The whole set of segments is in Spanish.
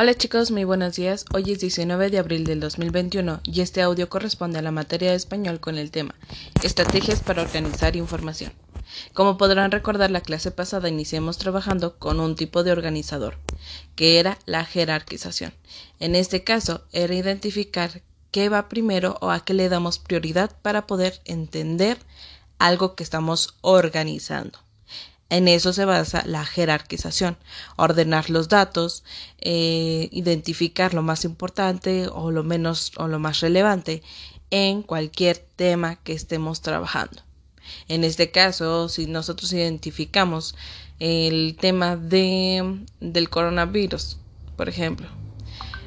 Hola chicos, muy buenos días. Hoy es 19 de abril del 2021 y este audio corresponde a la materia de español con el tema Estrategias para organizar información. Como podrán recordar, la clase pasada iniciamos trabajando con un tipo de organizador, que era la jerarquización. En este caso, era identificar qué va primero o a qué le damos prioridad para poder entender algo que estamos organizando. En eso se basa la jerarquización, ordenar los datos, eh, identificar lo más importante o lo menos o lo más relevante en cualquier tema que estemos trabajando. En este caso, si nosotros identificamos el tema de, del coronavirus, por ejemplo,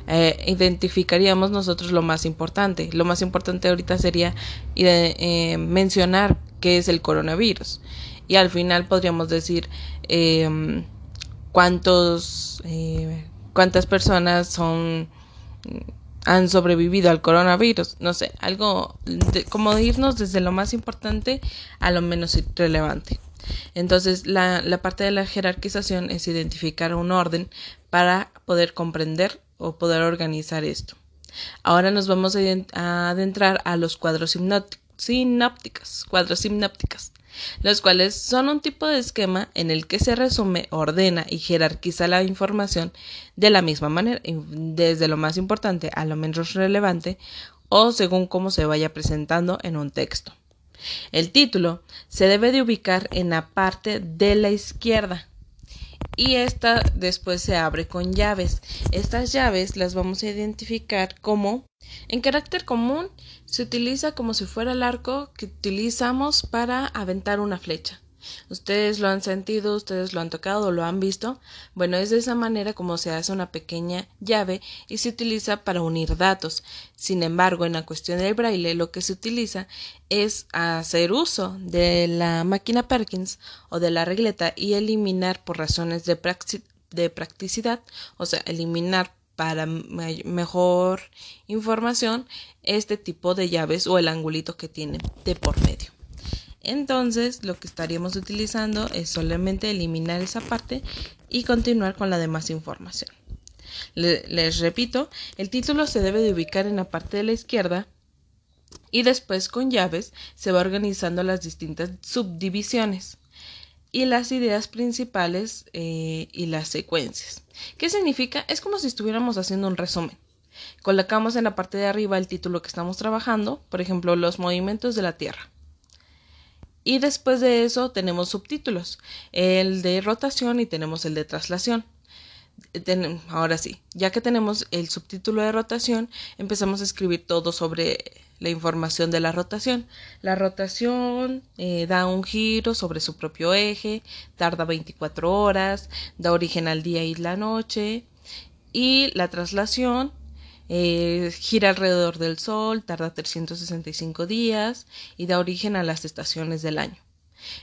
eh, identificaríamos nosotros lo más importante. Lo más importante ahorita sería eh, mencionar qué es el coronavirus y al final podríamos decir em, cuántos eh, cuántas personas son han sobrevivido al coronavirus. No sé algo como irnos desde lo más importante a lo menos relevante entonces la, la parte de la jerarquización es identificar un orden para poder comprender o poder organizar esto. Ahora nos vamos a adentrar a los cuadros sinápticos cuadros sinápticos los cuales son un tipo de esquema en el que se resume, ordena y jerarquiza la información de la misma manera, desde lo más importante a lo menos relevante o según cómo se vaya presentando en un texto. El título se debe de ubicar en la parte de la izquierda y esta después se abre con llaves. Estas llaves las vamos a identificar como en carácter común se utiliza como si fuera el arco que utilizamos para aventar una flecha. Ustedes lo han sentido, ustedes lo han tocado, lo han visto. Bueno, es de esa manera como se hace una pequeña llave y se utiliza para unir datos. Sin embargo, en la cuestión del braille lo que se utiliza es hacer uso de la máquina Perkins o de la regleta y eliminar por razones de, practicidad, o sea, eliminar para mejor información este tipo de llaves o el angulito que tiene de por medio. Entonces lo que estaríamos utilizando es solamente eliminar esa parte y continuar con la demás información. les repito, el título se debe de ubicar en la parte de la izquierda y después con llaves se va organizando las distintas subdivisiones y las ideas principales eh, y las secuencias. ¿Qué significa? Es como si estuviéramos haciendo un resumen. Colocamos en la parte de arriba el título que estamos trabajando, por ejemplo, los movimientos de la Tierra. Y después de eso tenemos subtítulos, el de rotación y tenemos el de traslación. ahora sí, ya que tenemos el subtítulo de rotación, empezamos a escribir todo sobre la información de la rotación. La rotación eh, da un giro sobre su propio eje, tarda 24 horas, da origen al día y la noche. Y la traslación eh, gira alrededor del Sol, tarda 365 días y da origen a las estaciones del año.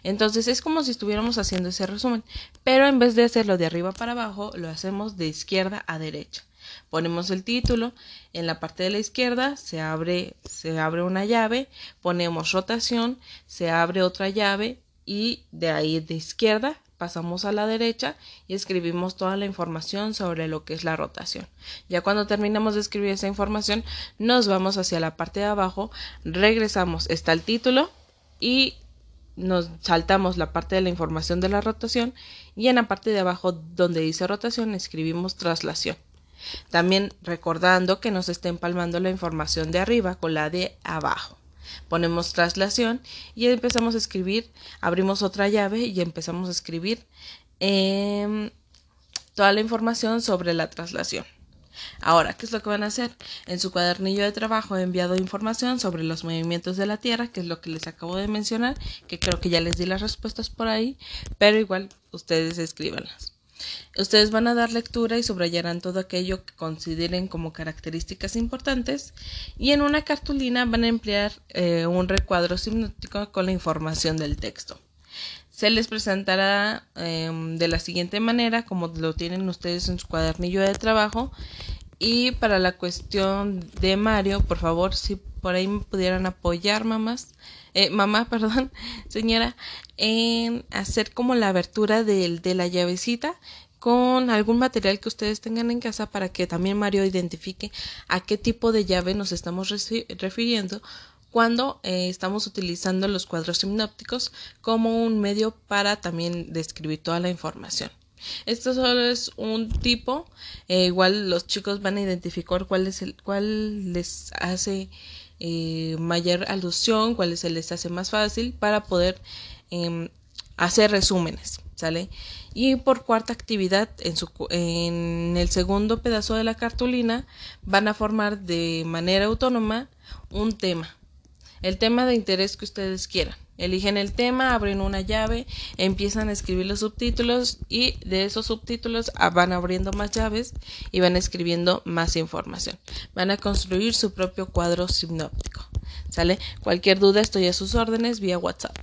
Entonces es como si estuviéramos haciendo ese resumen, pero en vez de hacerlo de arriba para abajo, lo hacemos de izquierda a derecha. Ponemos el título, en la parte de la izquierda se abre, se abre una llave, ponemos rotación, se abre otra llave y de ahí de izquierda pasamos a la derecha y escribimos toda la información sobre lo que es la rotación. Ya cuando terminamos de escribir esa información, nos vamos hacia la parte de abajo, regresamos, está el título y nos saltamos la parte de la información de la rotación y en la parte de abajo donde dice rotación escribimos traslación. También recordando que nos está empalmando la información de arriba con la de abajo. Ponemos traslación y empezamos a escribir, abrimos otra llave y empezamos a escribir em, toda la información sobre la traslación. Ahora, ¿qué es lo que van a hacer? En su cuadernillo de trabajo he enviado información sobre los movimientos de la Tierra, que es lo que les acabo de mencionar, que creo que ya les di las respuestas por ahí, pero igual ustedes escríbanlas. Ustedes van a dar lectura y subrayarán todo aquello que consideren como características importantes y en una cartulina van a emplear eh, un recuadro sinóptico con la información del texto. Se les presentará em, de la siguiente manera, como lo tienen ustedes en su cuadernillo de trabajo. Y para la cuestión de Mario, por favor, si por ahí me pudieran apoyar, mamás, eh, mamá, perdón, señora, en hacer como la abertura de, la llavecita con algún material que ustedes tengan en casa para que también Mario identifique a qué tipo de llave nos estamos refiriendo cuando eh, estamos utilizando los cuadros sinópticos como un medio para también describir toda la información. Esto solo es un tipo, eh, igual los chicos van a identificar cuál es el cuál les hace eh, mayor alusión, cuál se les hace más fácil para poder em, hacer resúmenes, ¿sale? Y por cuarta actividad, en, su, en el segundo pedazo de la cartulina, van a formar de manera autónoma un tema, el tema de interés que ustedes quieran. Eligen el tema, abren una llave, empiezan a escribir los subtítulos y de esos subtítulos ah, van abriendo más llaves y van escribiendo más información. Van a construir su propio cuadro sinóptico. ¿Sale? Cualquier duda estoy a sus órdenes vía WhatsApp.